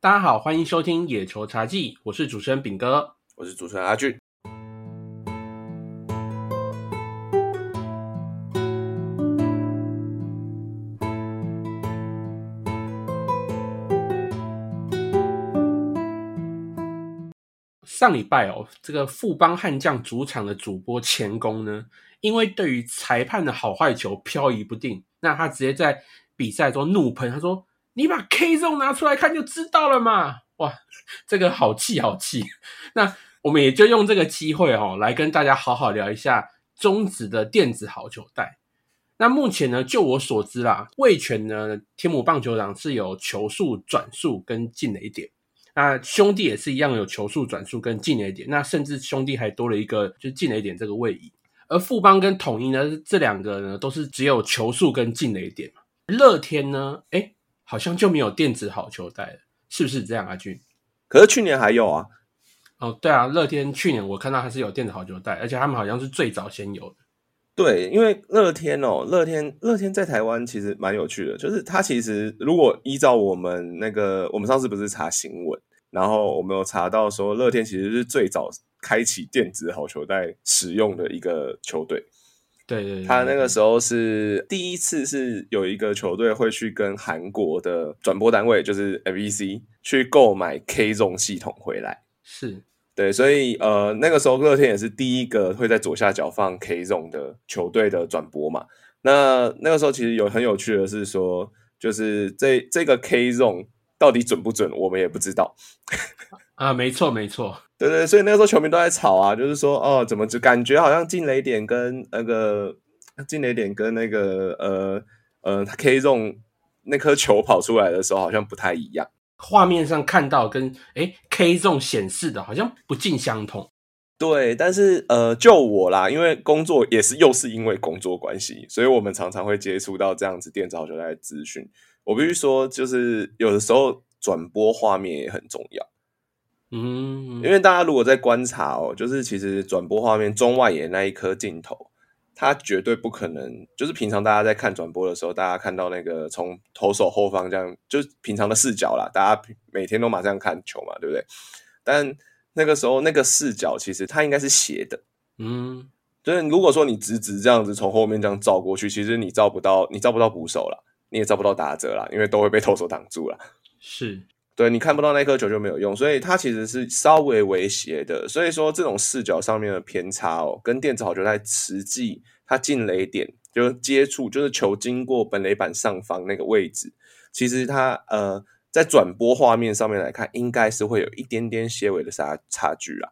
大家好，欢迎收听《野球茶记》，我是主持人炳哥，我是主持人阿俊。上礼拜哦，这个富邦悍将主场的主播钱工呢，因为对于裁判的好坏球漂移不定，那他直接在比赛中怒喷，他说：“你把 K 中拿出来看就知道了嘛！”哇，这个好气好气。那我们也就用这个机会哦，来跟大家好好聊一下中职的电子好球带。那目前呢，就我所知啦，味全呢，天母棒球场是有球速、转速跟进垒点。那兄弟也是一样有球速、转速跟进垒点，那甚至兄弟还多了一个就进垒点这个位移。而富邦跟统一呢，这两个呢都是只有球速跟进垒点。乐天呢，哎，好像就没有电子好球带了，是不是这样啊？俊？可是去年还有啊。哦，对啊，乐天去年我看到还是有电子好球带，而且他们好像是最早先有的。对，因为乐天哦，乐天乐天在台湾其实蛮有趣的，就是它其实如果依照我们那个，我们上次不是查新闻。然后我们有查到说，乐天其实是最早开启电子好球带使用的一个球队。对对，他那个时候是第一次是有一个球队会去跟韩国的转播单位，就是 MBC 去购买 K 中系统回来。是对，所以呃那个时候乐天也是第一个会在左下角放 K 中的球队的转播嘛。那那个时候其实有很有趣的是说，就是这这个 K 中。到底准不准，我们也不知道。啊，没错，没错，对对，所以那个时候球迷都在吵啊，就是说，哦，怎么就感觉好像进雷点跟那个进雷点跟那个呃呃 K 中那颗球跑出来的时候好像不太一样，画面上看到跟哎 K 中显示的好像不尽相同。对，但是呃，就我啦，因为工作也是又是因为工作关系，所以我们常常会接触到这样子电子好球带的资讯。我必须说，就是有的时候转播画面也很重要，嗯，因为大家如果在观察哦，就是其实转播画面中外野那一颗镜头，它绝对不可能，就是平常大家在看转播的时候，大家看到那个从投手后方这样，就是平常的视角啦，大家每天都马上看球嘛，对不对？但那个时候那个视角其实它应该是斜的，嗯，就是如果说你直直这样子从后面这样照过去，其实你照不到，你照不到捕手了。你也照不到打者了，因为都会被投手挡住了。是对，你看不到那颗球就没有用，所以它其实是稍微微斜的。所以说这种视角上面的偏差哦，跟电子好球在实际它进雷点就接触，就是球经过本垒板上方那个位置，其实它呃在转播画面上面来看，应该是会有一点点些微的差差距啊。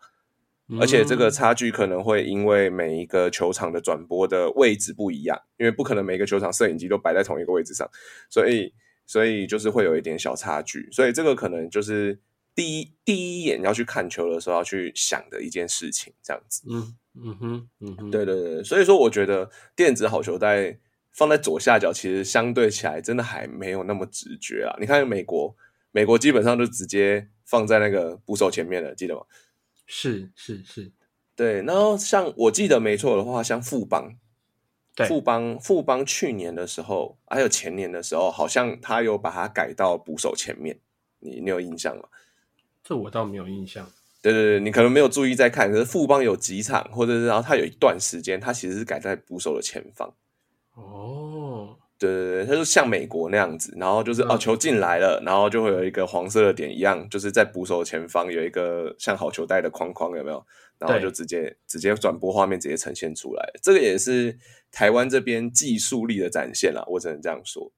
而且这个差距可能会因为每一个球场的转播的位置不一样，因为不可能每个球场摄影机都摆在同一个位置上，所以所以就是会有一点小差距。所以这个可能就是第一第一眼要去看球的时候要去想的一件事情，这样子。嗯嗯哼嗯哼，对对对。所以说，我觉得电子好球带放在左下角，其实相对起来真的还没有那么直觉啊。你看美国，美国基本上就直接放在那个捕手前面了，记得吗？是是是，对。然后像我记得没错的话，像富邦，富邦富邦去年的时候，还有前年的时候，好像他有把它改到捕手前面。你你有印象吗？这我倒没有印象。对对对，你可能没有注意在看。可是富邦有几场，或者是然后他有一段时间，他其实是改在捕手的前方。哦。对对对，它就像美国那样子，然后就是哦，球进来了，然后就会有一个黄色的点一样，就是在捕手前方有一个像好球带的框框，有没有？然后就直接直接转播画面直接呈现出来，这个也是台湾这边技术力的展现啦，我只能这样说。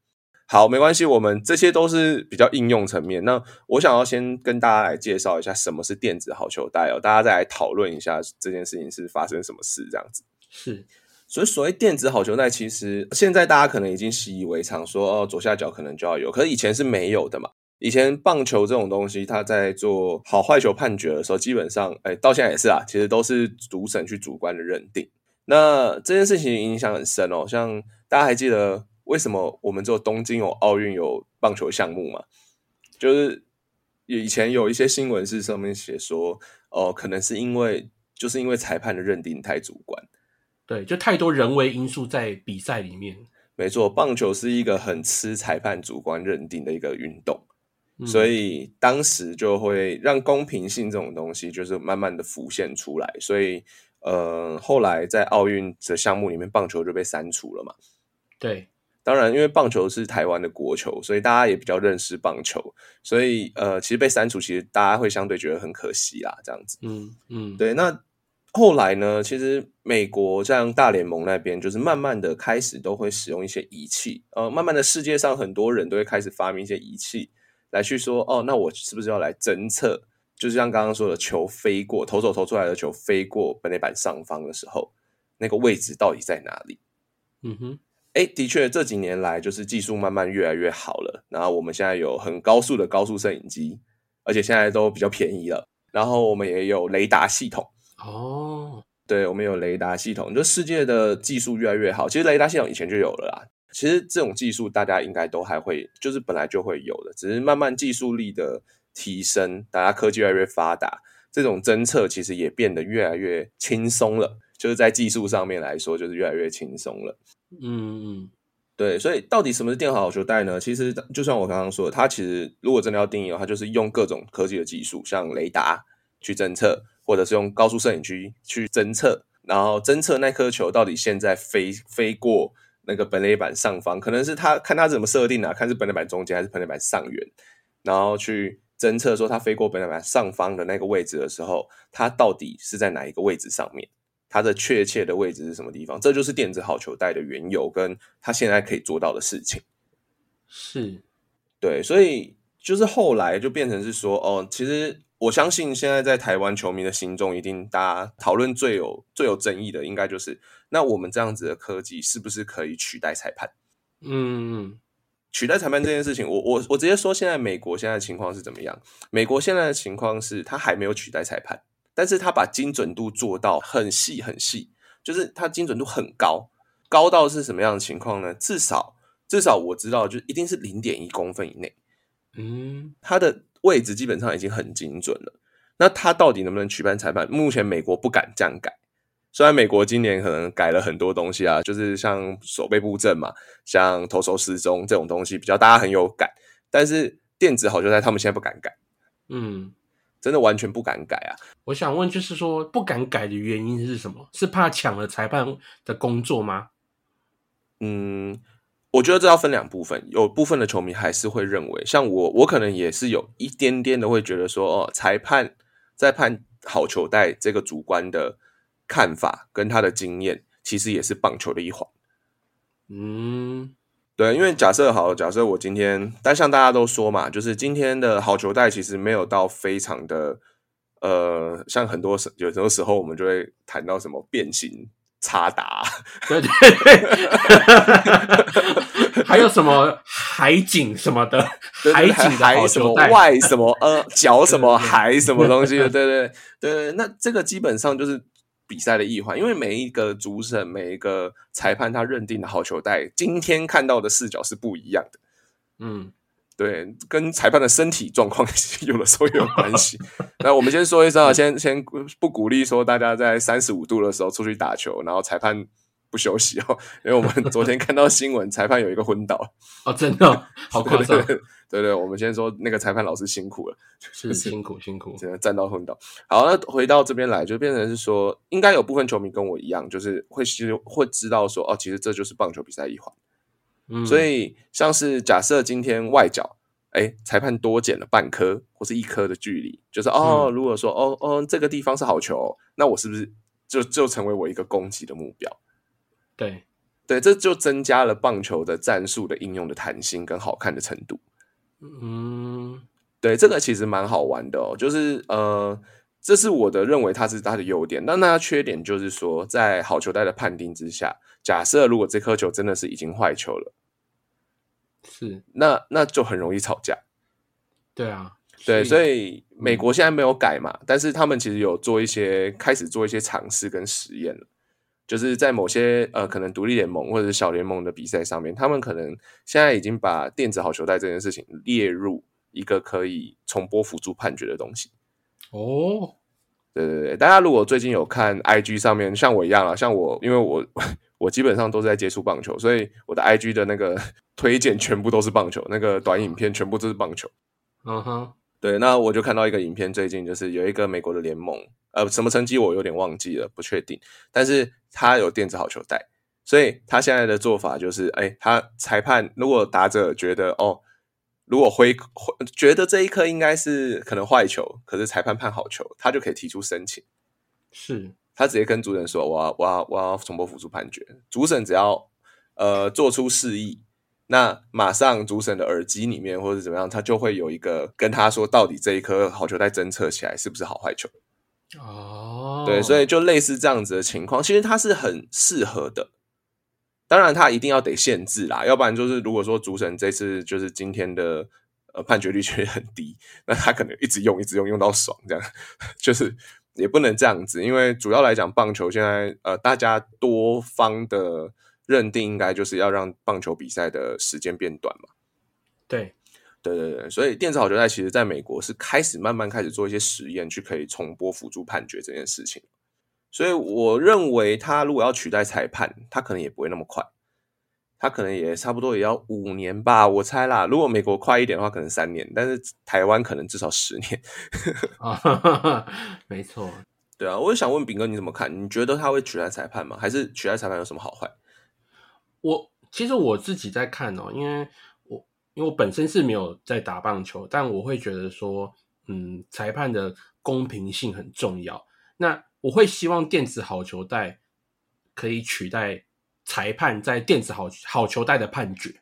好，没关系，我们这些都是比较应用层面。那我想要先跟大家来介绍一下什么是电子好球带哦，大家再来讨论一下这件事情是发生什么事这样子。是。所以，所谓电子好球带，其实现在大家可能已经习以为常，说哦，左下角可能就要有，可是以前是没有的嘛。以前棒球这种东西，它在做好坏球判决的时候，基本上，哎，到现在也是啊，其实都是主审去主观的认定。那这件事情影响很深哦。像大家还记得为什么我们做东京有奥运有棒球项目吗？就是以前有一些新闻是上面写说，哦，可能是因为就是因为裁判的认定太主观。对，就太多人为因素在比赛里面。没错，棒球是一个很吃裁判主观认定的一个运动。所以当时就会让公平性这种东西就是慢慢的浮现出来，所以呃，后来在奥运的项目里面，棒球就被删除了嘛。对，当然，因为棒球是台湾的国球，所以大家也比较认识棒球，所以呃，其实被删除，其实大家会相对觉得很可惜啦，这样子。嗯嗯，对，那。后来呢？其实美国像大联盟那边，就是慢慢的开始都会使用一些仪器，呃，慢慢的世界上很多人都会开始发明一些仪器来去说，哦，那我是不是要来侦测？就是像刚刚说的，球飞过投手投出来的球飞过本垒板上方的时候，那个位置到底在哪里？嗯哼，哎，的确这几年来就是技术慢慢越来越好了，然后我们现在有很高速的高速摄影机，而且现在都比较便宜了，然后我们也有雷达系统。哦，对，我们有雷达系统，就世界的技术越来越好。其实雷达系统以前就有了啦。其实这种技术大家应该都还会，就是本来就会有的，只是慢慢技术力的提升，大家科技越来越发达，这种侦测其实也变得越来越轻松了。就是在技术上面来说，就是越来越轻松了。嗯嗯，对。所以到底什么是电好球带呢？其实就像我刚刚说的，它其实如果真的要定义的话，就是用各种科技的技术，像雷达去侦测。或者是用高速摄影机去侦测，然后侦测那颗球到底现在飞飞过那个本垒板上方，可能是他看他怎么设定啊，看是本垒板中间还是本垒板上缘，然后去侦测说它飞过本垒板上方的那个位置的时候，它到底是在哪一个位置上面，它的确切的位置是什么地方？这就是电子好球带的缘由，跟它现在可以做到的事情。是，对，所以就是后来就变成是说，哦，其实。我相信现在在台湾球迷的心中，一定大家讨论最有最有争议的，应该就是那我们这样子的科技是不是可以取代裁判？嗯，取代裁判这件事情，我我我直接说，现在美国现在的情况是怎么样？美国现在的情况是，他还没有取代裁判，但是他把精准度做到很细很细，就是他精准度很高，高到是什么样的情况呢？至少至少我知道，就一定是零点一公分以内。嗯，他的。位置基本上已经很精准了，那他到底能不能取办裁判？目前美国不敢这样改，虽然美国今年可能改了很多东西啊，就是像手背布阵嘛，像投手失踪这种东西比较大家很有感，但是电子好就在他们现在不敢改，嗯，真的完全不敢改啊！我想问，就是说不敢改的原因是什么？是怕抢了裁判的工作吗？嗯。我觉得这要分两部分，有部分的球迷还是会认为，像我，我可能也是有一点点的会觉得说，哦，裁判在判好球带这个主观的看法跟他的经验，其实也是棒球的一环。嗯，对，因为假设好，假设我今天，但像大家都说嘛，就是今天的好球带其实没有到非常的，呃，像很多时有很多时候我们就会谈到什么变形。插达，对对。对，还有什么海景什么的，海景海什么外什么呃 脚什么海什么东西的，对对对，那这个基本上就是比赛的一环，因为每一个主审、每一个裁判他认定的好球带，今天看到的视角是不一样的，嗯。对，跟裁判的身体状况 有的时候也有关系。那我们先说一声啊，先先不鼓励说大家在三十五度的时候出去打球，然后裁判不休息哦。因为我们昨天看到新闻，裁判有一个昏倒哦，真的好 夸张。对对，我们先说那个裁判老师辛苦了，是辛苦辛苦，真的站到昏倒。好，那回到这边来，就变成是说，应该有部分球迷跟我一样，就是会其实会知道说，哦，其实这就是棒球比赛一环。所以，像是假设今天外角，哎，裁判多减了半颗或是一颗的距离，就是哦，如果说哦哦，这个地方是好球，那我是不是就就成为我一个攻击的目标？对，对，这就增加了棒球的战术的应用的弹性跟好看的程度。嗯，对，这个其实蛮好玩的哦，就是呃，这是我的认为它是它的优点，但它缺点就是说，在好球带的判定之下。假设如果这颗球真的是已经坏球了，是那那就很容易吵架。对啊，对，所以美国现在没有改嘛，但是他们其实有做一些开始做一些尝试跟实验了，就是在某些呃可能独立联盟或者是小联盟的比赛上面，他们可能现在已经把电子好球带这件事情列入一个可以重播辅助判决的东西。哦，对对对，大家如果最近有看 IG 上面，像我一样啊，像我因为我。我基本上都是在接触棒球，所以我的 IG 的那个 推荐全部都是棒球，那个短影片全部都是棒球。嗯哼，对，那我就看到一个影片，最近就是有一个美国的联盟，呃，什么成绩我有点忘记了，不确定，但是他有电子好球带，所以他现在的做法就是，哎，他裁判如果打者觉得哦，如果挥挥觉得这一颗应该是可能坏球，可是裁判判好球，他就可以提出申请，是，他直接跟主审说，我要我要我要重播辅助判决，主审只要呃做出示意。那马上主审的耳机里面或者怎么样，他就会有一个跟他说，到底这一颗好球在侦测起来是不是好坏球？哦，对，所以就类似这样子的情况，其实它是很适合的。当然，它一定要得限制啦，要不然就是如果说主审这次就是今天的呃判决率确实很低，那他可能一直用一直用用到爽，这样 就是也不能这样子，因为主要来讲，棒球现在呃大家多方的。认定应该就是要让棒球比赛的时间变短嘛？对，对对对，所以电子好球赛其实在美国是开始慢慢开始做一些实验，去可以重播辅助判决这件事情。所以我认为他如果要取代裁判，他可能也不会那么快，他可能也差不多也要五年吧，我猜啦。如果美国快一点的话，可能三年，但是台湾可能至少十年。啊 没错。对啊，我也想问炳哥你怎么看？你觉得他会取代裁判吗？还是取代裁判有什么好坏？我其实我自己在看哦，因为我因为我本身是没有在打棒球，但我会觉得说，嗯，裁判的公平性很重要。那我会希望电子好球带可以取代裁判在电子好好球带的判决。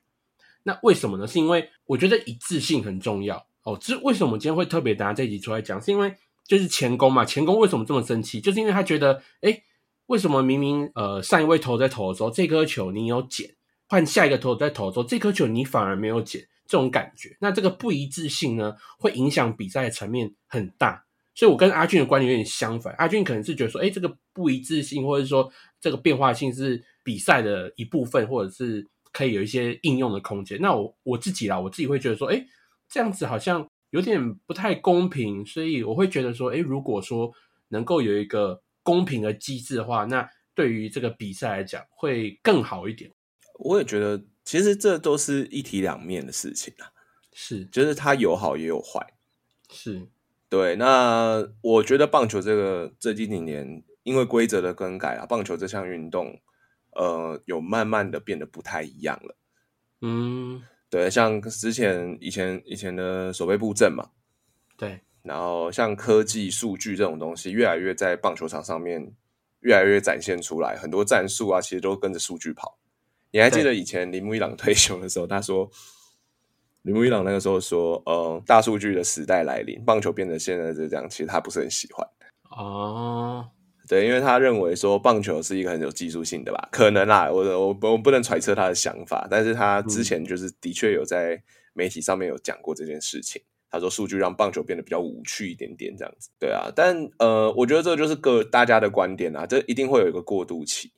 那为什么呢？是因为我觉得一致性很重要哦。这为什么我今天会特别拿这集出来讲？是因为就是前攻嘛，前攻为什么这么生气？就是因为他觉得，哎。为什么明明呃上一位投在投的时候，这颗球你有捡，换下一个投在投的时候，这颗球你反而没有捡，这种感觉，那这个不一致性呢，会影响比赛的层面很大。所以我跟阿俊的观点有点相反，阿俊可能是觉得说，哎，这个不一致性或者说这个变化性是比赛的一部分，或者是可以有一些应用的空间。那我我自己啦，我自己会觉得说，哎，这样子好像有点不太公平，所以我会觉得说，哎，如果说能够有一个。公平的机制的话，那对于这个比赛来讲会更好一点。我也觉得，其实这都是一体两面的事情啊。是，就是它有好也有坏。是，对。那我觉得棒球这个这几年，因为规则的更改啊，棒球这项运动，呃，有慢慢的变得不太一样了。嗯，对，像之前以前以前的守备布阵嘛，对。然后像科技数据这种东西，越来越在棒球场上面越来越展现出来，很多战术啊，其实都跟着数据跑。你还记得以前铃木一朗退休的时候，他说，铃木一朗那个时候说，呃，大数据的时代来临，棒球变得现在是这样，其实他不是很喜欢。哦，对，因为他认为说棒球是一个很有技术性的吧，可能啦，我我我不能揣测他的想法，但是他之前就是的确有在媒体上面有讲过这件事情。他说：“数据让棒球变得比较无趣一点点，这样子，对啊。但呃，我觉得这就是个大家的观点啊，这一定会有一个过渡期。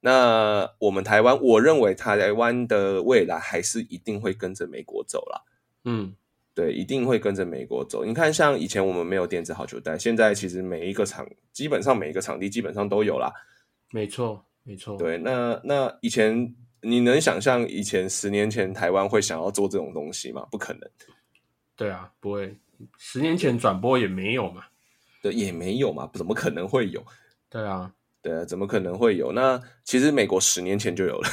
那我们台湾，我认为台湾的未来还是一定会跟着美国走了。嗯，对，一定会跟着美国走。你看，像以前我们没有电子好球带，现在其实每一个场，基本上每一个场地基本上都有啦。没错，没错。对，那那以前你能想象以前十年前台湾会想要做这种东西吗？不可能。”对啊，不会，十年前转播也没有嘛，对，也没有嘛，怎么可能会有？对啊，对啊，怎么可能会有？那其实美国十年前就有了。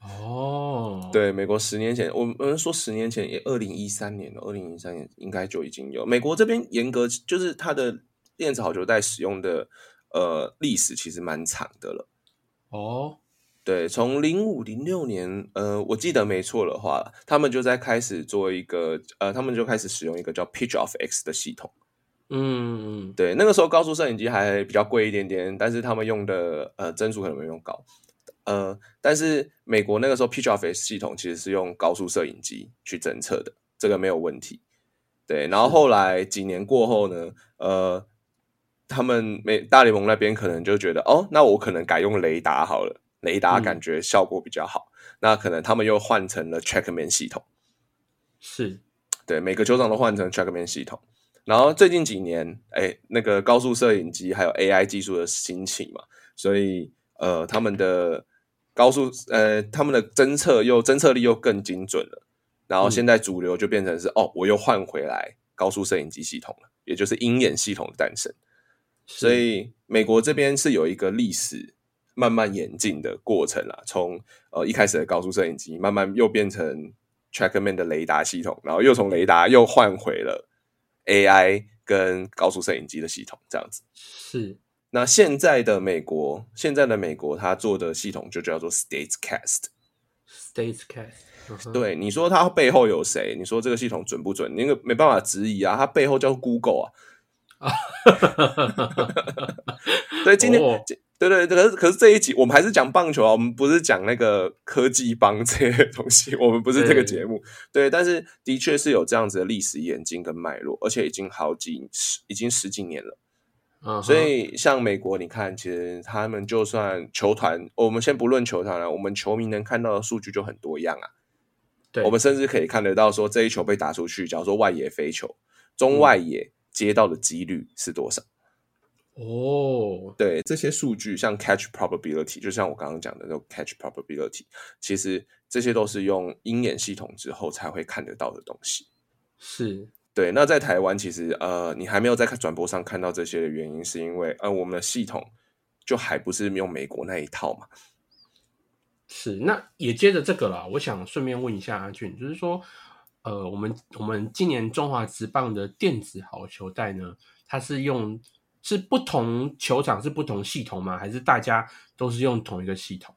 哦，对，美国十年前，我们说十年前也二零一三年了，二零一三年应该就已经有。美国这边严格就是它的电子好球带使用的呃历史其实蛮长的了。哦。对，从零五零六年，呃，我记得没错的话，他们就在开始做一个，呃，他们就开始使用一个叫 Pitch of X 的系统。嗯，对，那个时候高速摄影机还比较贵一点点，但是他们用的呃帧数可能没用高，呃，但是美国那个时候 Pitch of X 系统其实是用高速摄影机去侦测的，这个没有问题。对，然后后来几年过后呢，呃，他们美大联盟那边可能就觉得，哦，那我可能改用雷达好了。雷达感觉效果比较好，那可能他们又换成了 Trackman 系统，是对每个球场都换成 Trackman 系统。然后最近几年，哎，那个高速摄影机还有 AI 技术的兴起嘛，所以呃，他们的高速呃，他们的侦测又侦测力又更精准了。然后现在主流就变成是哦，我又换回来高速摄影机系统了，也就是鹰眼系统的诞生。所以美国这边是有一个历史慢慢演进的过程啦，从呃一开始的高速摄影机，慢慢又变成 Trackman 的雷达系统，然后又从雷达又换回了 AI 跟高速摄影机的系统，这样子。是。那现在的美国，现在的美国，它做的系统就叫做 Statecast。Statecast。对，你说它背后有谁？你说这个系统准不准？那个没办法质疑啊，它背后叫 Google 啊。啊，对，今天，对对，可是可是这一集我们还是讲棒球啊，我们不是讲那个科技帮这些东西，我们不是这个节目。对，但是的确是有这样子的历史演进跟脉络，而且已经好几十，已经十几年了。嗯，所以像美国，你看，其实他们就算球团，我们先不论球团了，我们球迷能看到的数据就很多样啊。对，我们甚至可以看得到，说这一球被打出去，假如说外野飞球，中外野。接到的几率是多少？哦，对，这些数据像 catch probability，就像我刚刚讲的那种 catch probability，其实这些都是用鹰眼系统之后才会看得到的东西。是，对。那在台湾，其实呃，你还没有在转播上看到这些的原因，是因为呃，我们的系统就还不是用美国那一套嘛。是，那也接着这个啦，我想顺便问一下阿俊，就是说。呃，我们我们今年中华职棒的电子好球带呢，它是用是不同球场是不同系统吗？还是大家都是用同一个系统？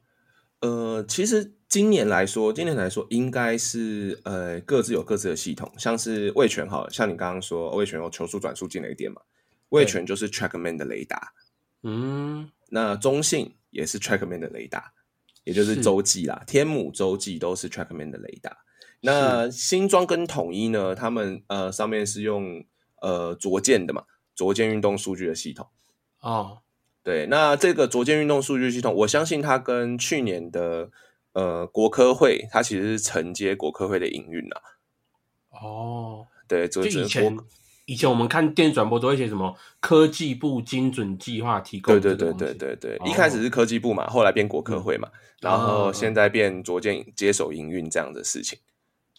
呃，其实今年来说，今年来说应该是呃各自有各自的系统，像是卫权好，像你刚刚说卫权有球速、转速、进雷点嘛，卫权就是 Trackman 的雷达，嗯，那中信也是 Trackman 的雷达，也就是洲际啦，天母洲际都是 Trackman 的雷达。那新装跟统一呢？他们呃上面是用呃卓健的嘛，卓健运动数据的系统哦。对，那这个卓健运动数据系统，我相信它跟去年的呃国科会，它其实是承接国科会的营运啊。哦，对，就以前以前我们看电视转播都会写什么科技部精准计划提供，对对对对对对，一开始是科技部嘛，后来变国科会嘛，然后现在变逐渐接手营运这样的事情。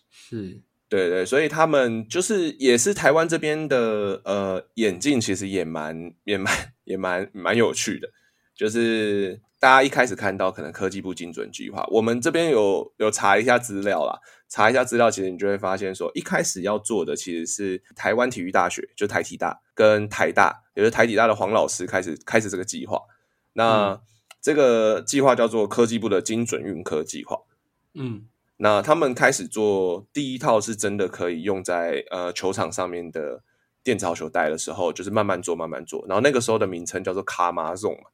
是对对，所以他们就是也是台湾这边的呃眼镜，其实也蛮也蛮 也蛮蛮有趣的。就是大家一开始看到可能科技部精准计划，我们这边有有查一下资料啦，查一下资料，其实你就会发现说，一开始要做的其实是台湾体育大学，就台体大跟台大，也就是台体大的黄老师开始开始这个计划。那这个计划叫做科技部的精准运科计划。嗯。那他们开始做第一套是真的可以用在呃球场上面的电子好球带的时候，就是慢慢做慢慢做。然后那个时候的名称叫做卡马 zone 嘛。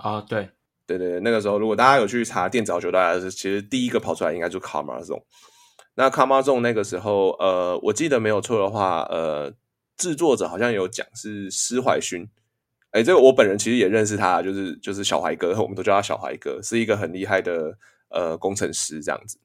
啊，对对对，那个时候如果大家有去查电子好球带，其实第一个跑出来应该就卡马 zone。那卡马 zone 那个时候，呃，我记得没有错的话，呃，制作者好像有讲是施怀勋。哎，这个我本人其实也认识他，就是就是小怀哥，我们都叫他小怀哥，是一个很厉害的呃工程师这样子。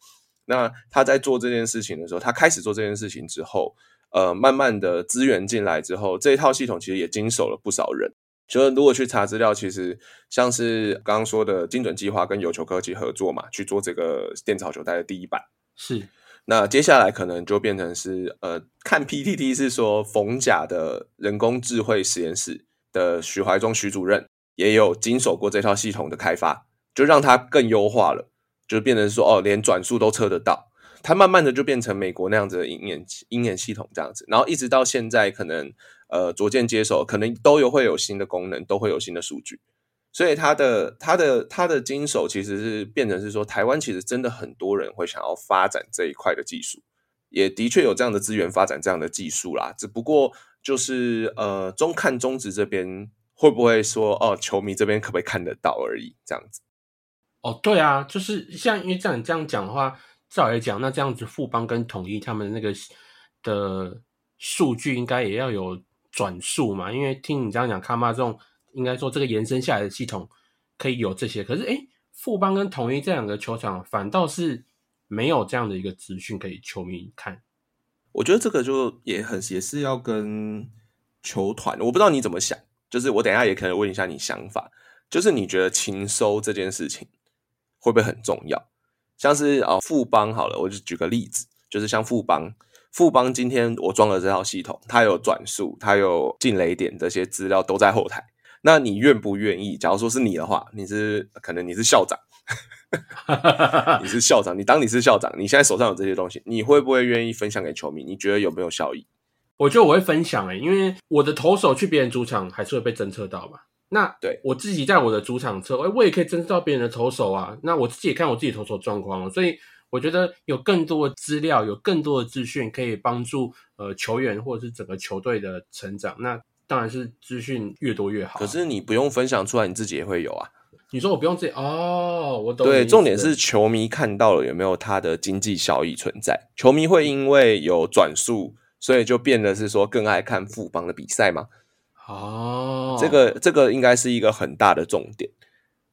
那他在做这件事情的时候，他开始做这件事情之后，呃，慢慢的资源进来之后，这一套系统其实也经手了不少人。就是如果去查资料，其实像是刚刚说的精准计划跟有球科技合作嘛，去做这个电草球带的第一版。是。那接下来可能就变成是呃，看 PTT 是说冯甲的人工智慧实验室的许怀忠徐主任也有经手过这套系统的开发，就让它更优化了。就变成说哦，连转速都测得到，它慢慢的就变成美国那样子的鹰眼鹰眼系统这样子，然后一直到现在，可能呃逐渐接手，可能都有会有新的功能，都会有新的数据，所以它的它的它的经手其实是变成是说，台湾其实真的很多人会想要发展这一块的技术，也的确有这样的资源发展这样的技术啦，只不过就是呃中看中职这边会不会说哦，球迷这边可不可以看得到而已，这样子。哦，对啊，就是像因为这样这样讲的话，照来讲，那这样子富邦跟统一他们那个的数据应该也要有转述嘛？因为听你这样讲，卡马这种应该说这个延伸下来的系统可以有这些，可是哎，富邦跟统一这两个球场反倒是没有这样的一个资讯可以球迷看。我觉得这个就也很也是要跟球团，我不知道你怎么想，就是我等下也可能问一下你想法，就是你觉得情收这件事情。会不会很重要？像是啊，富邦好了，我就举个例子，就是像富邦，富邦今天我装了这套系统，它有转速，它有进雷点，这些资料都在后台。那你愿不愿意？假如说是你的话，你是可能你是校长，你是校长，你当你是校长，你现在手上有这些东西，你会不会愿意分享给球迷？你觉得有没有效益？我觉得我会分享诶、因为我的投手去别人主场还是会被侦测到嘛。那对我自己在我的主场测，哎、我也可以侦测到别人的投手啊。那我自己也看我自己投手状况哦，所以我觉得有更多的资料，有更多的资讯可以帮助呃球员或者是整个球队的成长。那当然是资讯越多越好啊。可是你不用分享出来，你自己也会有啊。你说我不用自己哦，我懂对，重点是球迷看到了有没有他的经济效益存在？球迷会因为有转速，所以就变得是说更爱看富邦的比赛吗？哦，这个这个应该是一个很大的重点，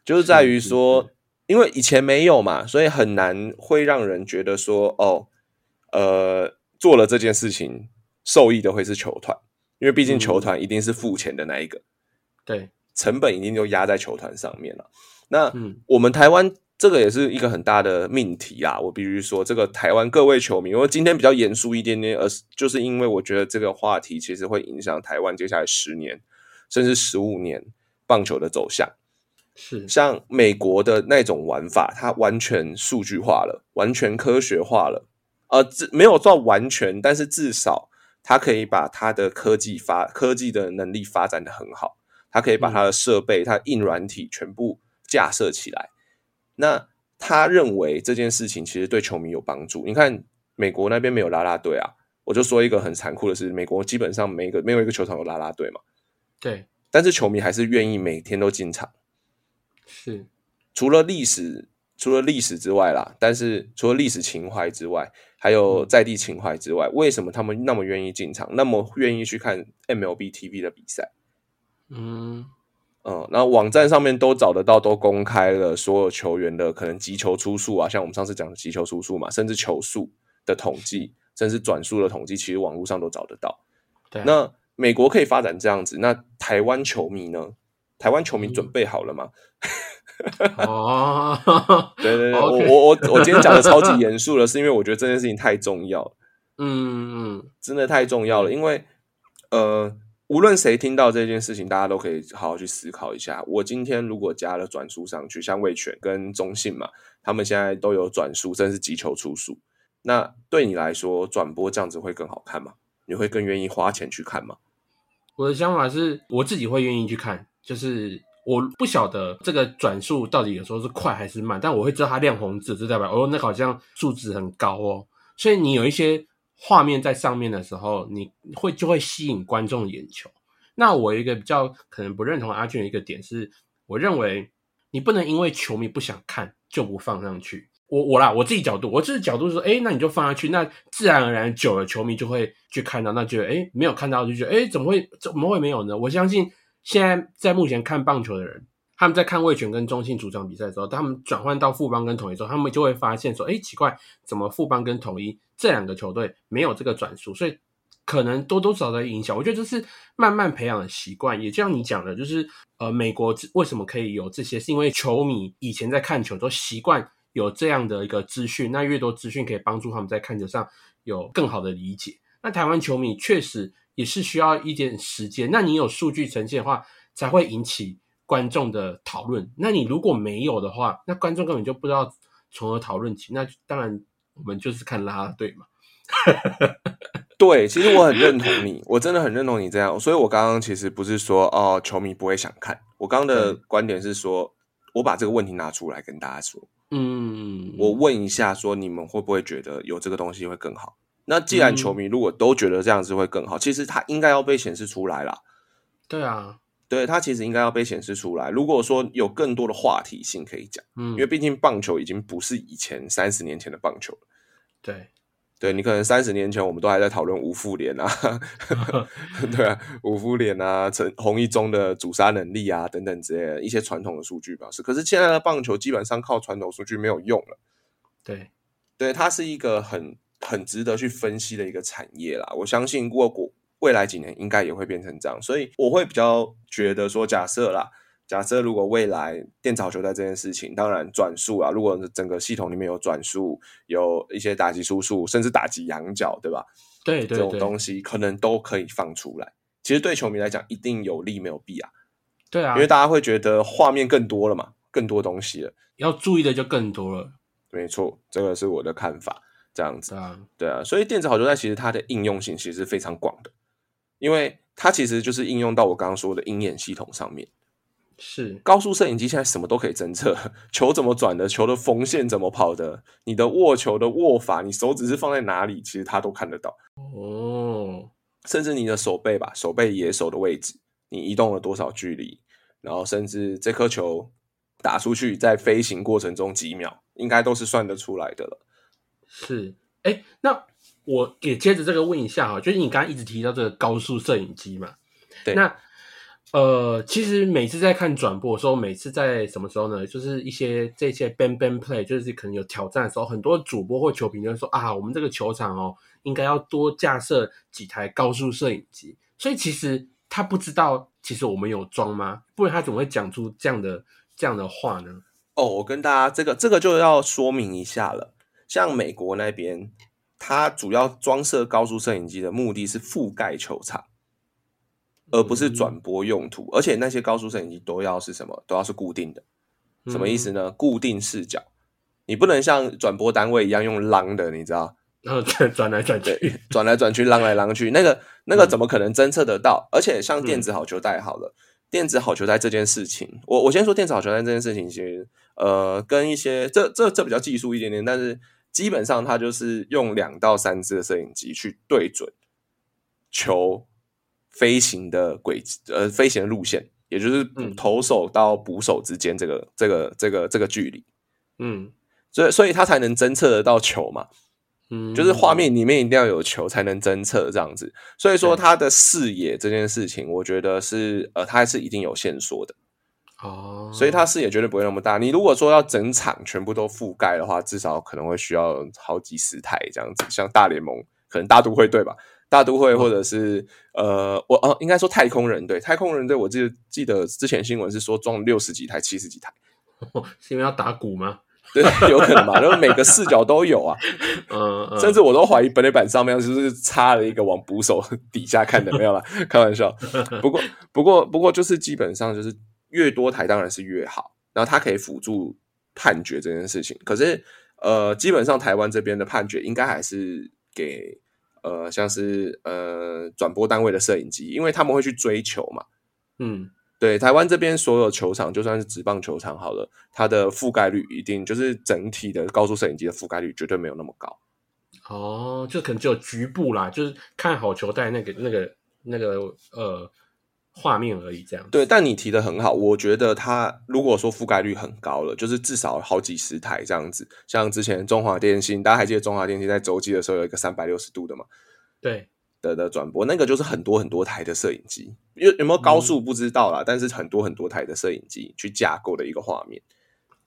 就是在于是说是，因为以前没有嘛，所以很难会让人觉得说，哦，呃，做了这件事情受益的会是球团，因为毕竟嗯球团一定是付钱的那一个，对，成本一定就压在球团上面了。那嗯我们台湾这个也是一个很大的命题啊！我必须说，这个台湾各位球迷，我今天比较严肃一点点，而是就是因为我觉得这个话题其实会影响台湾接下来十年甚至十五年棒球的走向。是像美国的那种玩法，它完全数据化了，完全科学化了。呃，至没有到完全，但是至少它可以把它的科技发科技的能力发展的很好，它可以把它的设备、它硬软体全部架设起来。那他认为这件事情其实对球迷有帮助。你看美国那边没有啦啦队啊，我就说一个很残酷的是，美国基本上每一个没有一个球场有啦啦队嘛，对，但是球迷还是愿意每天都进场。是除了历史，除了历史之外啦，但是除了历史情怀之外，还有在地情怀之外，为什么他们那么愿意进场，那么愿意去看 MLB TV 的比赛？嗯嗯，然后网站上面都找得到，都公开了所有球员的可能击球出数啊，像我们上次讲的击球出数嘛，甚至球速的统计，甚至转速的统计，其实网络上都找得到。对，那美国可以发展这样子，那台湾球迷呢？台湾球迷准备好了吗？哦，对 对对，我我我我今天讲的超级严肃了，是因为我觉得这件事情太重要了，嗯嗯真的太重要了。因为呃，无论谁听到这件事情，大家都可以好好去思考一下。我今天如果加了转速上去，像魏权跟中信嘛，他们现在都有转速，甚至急球出速。那对你来说，转播这样子会更好看吗？你会更愿意花钱去看吗？我的想法是我自己会愿意去看，就是我不晓得这个转速到底有时候是快还是慢，但我会知道它亮红字，就代表哦，那好像数值很高哦。所以你有一些画面在上面的时候，你会就会吸引观众眼球。那我一个比较可能不认同阿俊的一个点是，我认为你不能因为球迷不想看就不放上去。我我啦，我自己角度，我自己角度是说，哎，那你就放下去，那自然而然久了，球迷就会去看到，那觉得哎没有看到就觉得哎怎么会怎么会没有呢？我相信现在在目前看棒球的人，他们在看魏权跟中信主场比赛的时候，他们转换到富邦跟统一之后，他们就会发现说，哎奇怪，怎么富邦跟统一这两个球队没有这个转速，所以可能多多少少的影响。我觉得这是慢慢培养的习惯，也就像你讲的，就是呃，美国为什么可以有这些，是因为球迷以前在看球都习惯有这样的一个资讯，那越多资讯可以帮助他们在看球上有更好的理解。那台湾球迷确实也是需要一点时间，那你有数据呈现的话，才会引起观众的讨论。那你如果没有的话，那观众根本就不知道从何讨论起。那当然，我们就是看啦啦队嘛。对，其实我很认同你，我真的很认同你这样，所以我刚刚其实不是说哦，球迷不会想看，我刚刚的观点是说，我把这个问题拿出来跟大家说，嗯，我问一下，说你们会不会觉得有这个东西会更好？那既然嗯球迷如果都觉得这样子会更好，其实它应该要被显示出来啦。对啊，对，它其实应该要被显示出来。如果说有更多的话题性可以讲，嗯，因为毕竟棒球已经不是以前三十年前的棒球了。对，对你可能三十年前我们都还在讨论吴复联啊 对啊，吴复联啊，陈洪一中的主杀能力啊等等之类的一些传统的数据表示，可是现在的棒球基本上靠传统数据没有用了。对，对，它是一个很很值得去分析的一个产业啦。我相信过过未来几年应该也会变成这样，所以我会比较觉得说，假设啦，假设如果未来电子好球带这件事情，当然转速啊，如果整个系统里面有转速，有一些打击输出，甚至打击仰角，对吧？对对这种东西可能都可以放出来。其实对球迷来讲，一定有利没有弊啊，对啊，因为大家会觉得画面更多了嘛，更多东西了。要注意的就更多了。没错，这个是我的看法。这样子，对啊，对啊，所以电子好球带其实它的应用性其实是非常广的，因为它其实就是应用到我刚刚说的鹰眼系统上面。是高速摄影机现在什么都可以侦测，球怎么转的，球的缝线怎么跑的，你的握球的握法，你手指是放在哪里，其实它都看得到。哦，甚至你的手背吧，手背野手的位置，你移动了多少距离，然后甚至这颗球打出去在飞行过程中几秒，应该都是算得出来的了。是，哎，那我也接着这个问一下哈，就是你刚刚一直提到这个高速摄影机嘛，对那呃，其实每次在看转播的时候，每次在什么时候呢？就是一些这些 ban ban play，就是可能有挑战的时候，很多主播或球评就说啊，我们这个球场哦，应该要多架设几台高速摄影机。所以其实他不知道，其实我们有装吗？不然他怎么会讲出这样的这样的话呢？哦，我跟大家这个这个就要说明一下了。像美国那边，它主要装设高速摄影机的目的是覆盖球场，而不是转播用途。而且那些高速摄影机都要是什么？都要是固定的。什么意思呢？固定视角，你不能像转播单位一样用浪的，你知道？然后再转来转去，转来转去，浪来浪去，那个那个怎么可能侦测得到？而且像电子好球带好了，电子好球带这件事情，我我先说电子好球带这件事情，其实呃，跟一些这这这比较技术一点点，但是基本上它就是用两到三支的摄影机去对准球飞行的轨迹，呃，飞行的路线，也就是投手到捕手之间这个这个这个这个距离，嗯，所以所以它才能侦测得到球嘛。嗯，就是画面里面一定要有球才能侦测这样子，所以说他的视野这件事情，我觉得是呃，他还是一定有线索的哦，所以他视野绝对不会那么大。你如果说要整场全部都覆盖的话，至少可能会需要好几十台这样子，像大联盟可能大都会队吧，大都会或者是呃，我哦，应该说太空人队，太空人队，我记得记得之前新闻是说装六十几台、七十几台，是因为要打鼓吗？对，有可能吧，然后每个视角都有啊，嗯，甚至我都怀疑本垒板上面就是插了一个往捕手 底下看的，没有啦，开玩笑。不过，不过，不过就是基本上就是越多台当然是越好，然后它可以辅助判决这件事情。可是，呃，基本上台湾这边的判决应该还是给呃像是呃转播单位的摄影机，因为他们会去追求嘛，嗯。对台湾这边所有球场，就算是职棒球场好了，它的覆盖率一定就是整体的高速摄影机的覆盖率绝对没有那么高。哦，就可能只有局部啦，就是看好球带那个、那个、那个呃画面而已，这样。对，但你提的很好，我觉得它如果说覆盖率很高了，就是至少好几十台这样子。像之前中华电信，大家还记得中华电信在洲际的时候有一个三百六十度的嘛？对。的的转播，那个就是很多很多台的摄影机，有有没有高速不知道啦，但是很多很多台的摄影机去架构的一个画面，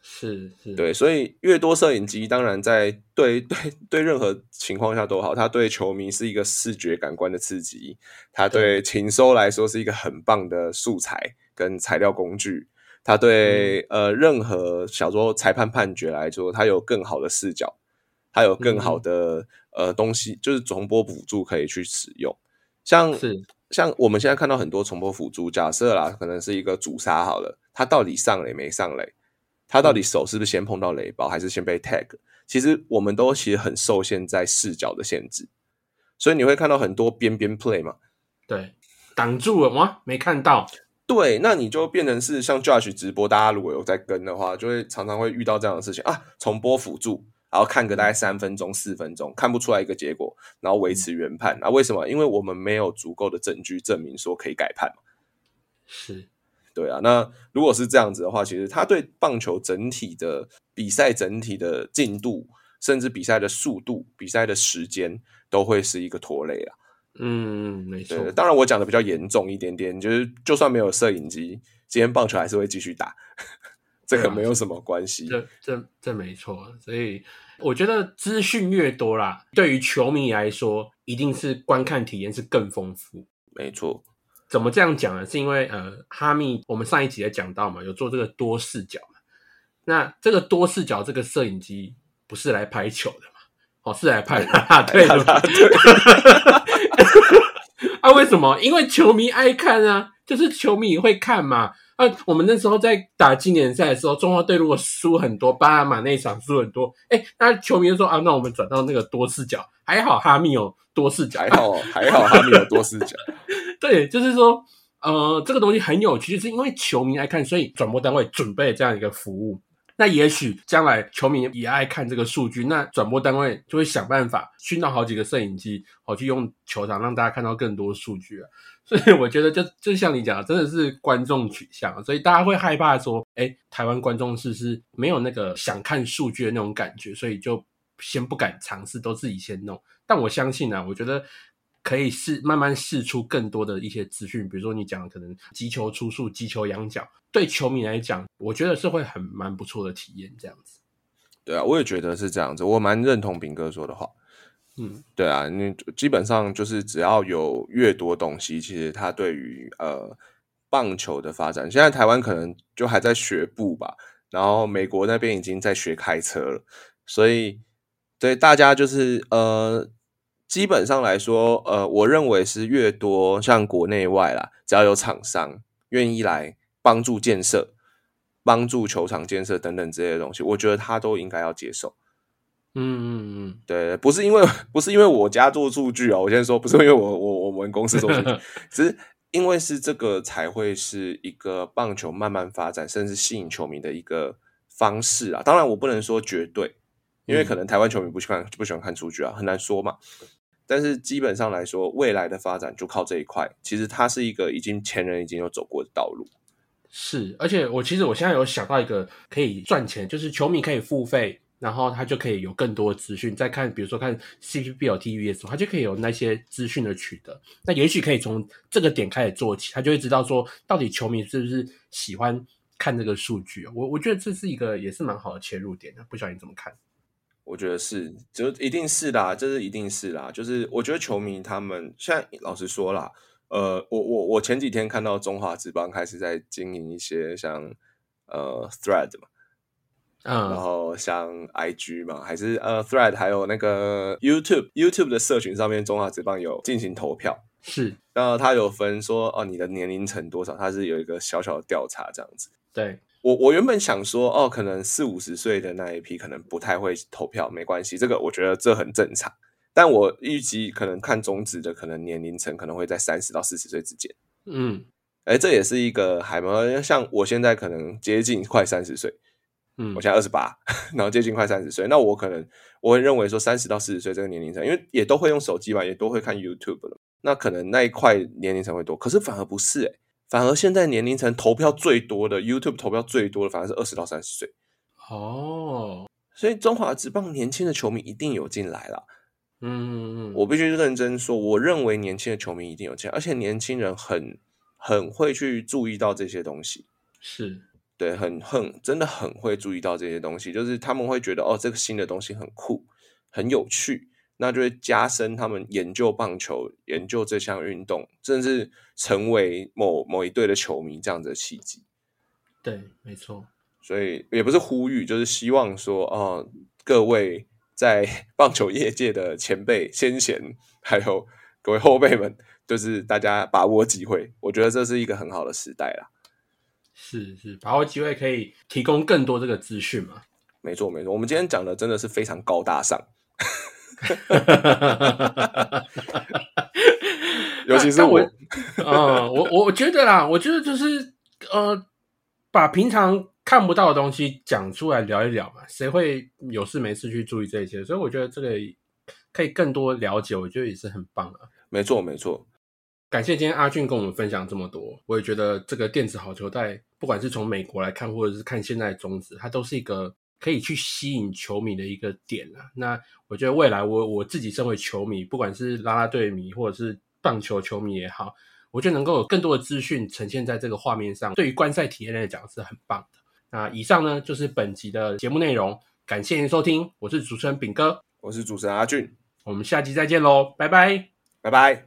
是是，对，所以越多摄影机，当然在对对对任何情况下都好，它对球迷是一个视觉感官的刺激，它对。禽收来说是一个很棒的素材跟材料工具，它对呃任何小说裁判判决来说，它有更好的视角，它有更好的。呃，东西就是重播辅助可以去使用，像是。像我们现在看到很多重播辅助，假设啦，可能是一个主杀好了，他到底上垒没上垒，他到底手是不是先碰到雷包，还是先被 tag？其实我们都其实很受限在视角的限制，所以你会看到很多边边 play 嘛，对，挡住了吗，没看到，对，那你就变成是像 Josh 直播，大家如果有在跟的话，就会常常会遇到这样的事情啊，重播辅助。然后看个大概三分钟、四分钟，看不出来一个结果，然后维持原判。那为什么？因为我们没有足够的证据证明说可以改判嘛。是，对啊。那如果是这样子的话，其实他对棒球整体的比赛、整体的进度，甚至比赛的速度、比赛的时间，都会是一个拖累啊。嗯，没错。当然，我讲的比较严重一点点，就是就算没有摄影机，今天棒球还是会继续打。这个没有什么关系，这这这没错，所以我觉得资讯越多啦，对于球迷来说，一定是观看体验是更丰富。没错，怎么这样讲呢？是因为呃，哈密我们上一集也讲到嘛，有做这个多视角嘛。那这个多视角这个摄影机不是来拍球的嘛？哦，是来拍啦 对的。啊，为什么？因为球迷爱看啊，就是球迷会看嘛。啊，我们那时候在打经典赛的时候，中华队如果输很多，巴拿马那场输很多，哎，那球迷就说啊，那我们转到那个多视角，还好哈密有多视角，还好还好哈密有多视角。对，就是说，呃，这个东西很有趣，就是因为球迷爱看，所以转播单位准备这样一个服务。那也许将来球迷也爱看这个数据，那转播单位就会想办法熏到好几个摄影机，好去用球场让大家看到更多数据啊。所以我觉得，就就像你讲，真的是观众取向，所以大家会害怕说，哎，台湾观众是是没有那个想看数据的那种感觉，所以就先不敢尝试，都自己先弄。但我相信呢，我觉得。可以试慢慢试出更多的一些资讯，比如说你讲可能击球出速、击球仰角，对球迷来讲，我觉得是会很蛮不错的体验。这样子，对啊，我也觉得是这样子，我蛮认同炳哥说的话。嗯，对啊，你基本上就是只要有越多东西，其实它对于呃棒球的发展，现在台湾可能就还在学步吧，然后美国那边已经在学开车了，所以对大家就是呃。基本上来说，呃，我认为是越多像国内外啦，只要有厂商愿意来帮助建设、帮助球场建设等等这些东西，我觉得他都应该要接受。嗯嗯嗯，对，不是因为不是因为我家做数据啊，我先说不是因为我我我们公司做数据，只是因为是这个才会是一个棒球慢慢发展，甚至吸引球迷的一个方式啊。当然，我不能说绝对。因为可能台湾球迷不喜欢不喜欢看数据啊，很难说嘛。但是基本上来说，未来的发展就靠这一块。其实它是一个已经前人已经有走过的道路。是，而且我其实我现在有想到一个可以赚钱，就是球迷可以付费，然后他就可以有更多资讯。再看，比如说看 CPBL TV 的时候，他就可以有那些资讯的取得。那也许可以从这个点开始做起，他就会知道说，到底球迷是不是喜欢看这个数据。我我觉得这是一个也是蛮好的切入点的。不晓得你怎么看？我觉得是，就一定是啦，这是一定是啦。就是我觉得球迷他们现在老实说啦，呃，我我我前几天看到中华职棒开始在经营一些像呃 Thread 嘛，嗯，然后像 IG 嘛，还是呃 Thread，还有那个 YouTube YouTube 的社群上面，中华职棒有进行投票，是，然后他有分说哦，你的年龄层多少，他是有一个小小的调查这样子，对。我我原本想说，哦，可能四五十岁的那一批可能不太会投票，没关系，这个我觉得这很正常。但我预计可能看中指的，可能年龄层可能会在三十到四十岁之间。嗯，哎，这也是一个还蛮像我现在可能接近快三十岁，嗯，我现在二十八，然后接近快三十岁，那我可能我会认为说三十到四十岁这个年龄层，因为也都会用手机嘛，也都会看 YouTube 了，那可能那一块年龄层会多，可是反而不是哎。反而现在年龄层投票最多的 YouTube 投票最多的反而是二十到三十岁哦，所以中华职棒年轻的球迷一定有进来了。嗯，我必须认真说，我认为年轻的球迷一定有进，而且年轻人很很会去注意到这些东西，是对，很很真的很会注意到这些东西，就是他们会觉得哦，这个新的东西很酷，很有趣。那就会加深他们研究棒球、研究这项运动，甚至成为某某一队的球迷这样的契机。对，没错。所以也不是呼吁，就是希望说，哦，各位在 棒球业界的前辈、先贤，还有各位后辈们，就是大家把握机会。我觉得这是一个很好的时代啦。是是，把握机会可以提供更多这个资讯嘛？没错没错，我们今天讲的真的是非常高大上。尤其是我，嗯，我我觉得啦，我觉得就是呃，把平常看不到的东西讲出来聊一聊嘛，谁会有事没事去注意这些？所以我觉得这个可以更多了解，我觉得也是很棒啊。没错，没错。感谢今天阿俊跟我们分享这么多，我也觉得这个电子好球带，不管是从美国来看，或者是看现在的种子，它都是一个。可以去吸引球迷的一个点啊。那我觉得未来我我自己身为球迷，不管是拉拉队迷或者是棒球球迷也好，我觉得能够有更多的资讯呈现在这个画面上，对于观赛体验来讲是很棒的。那以上呢就是本集的节目内容，感谢您收听，我是主持人炳哥，我是主持人阿俊，我们下期再见喽，拜拜，拜拜。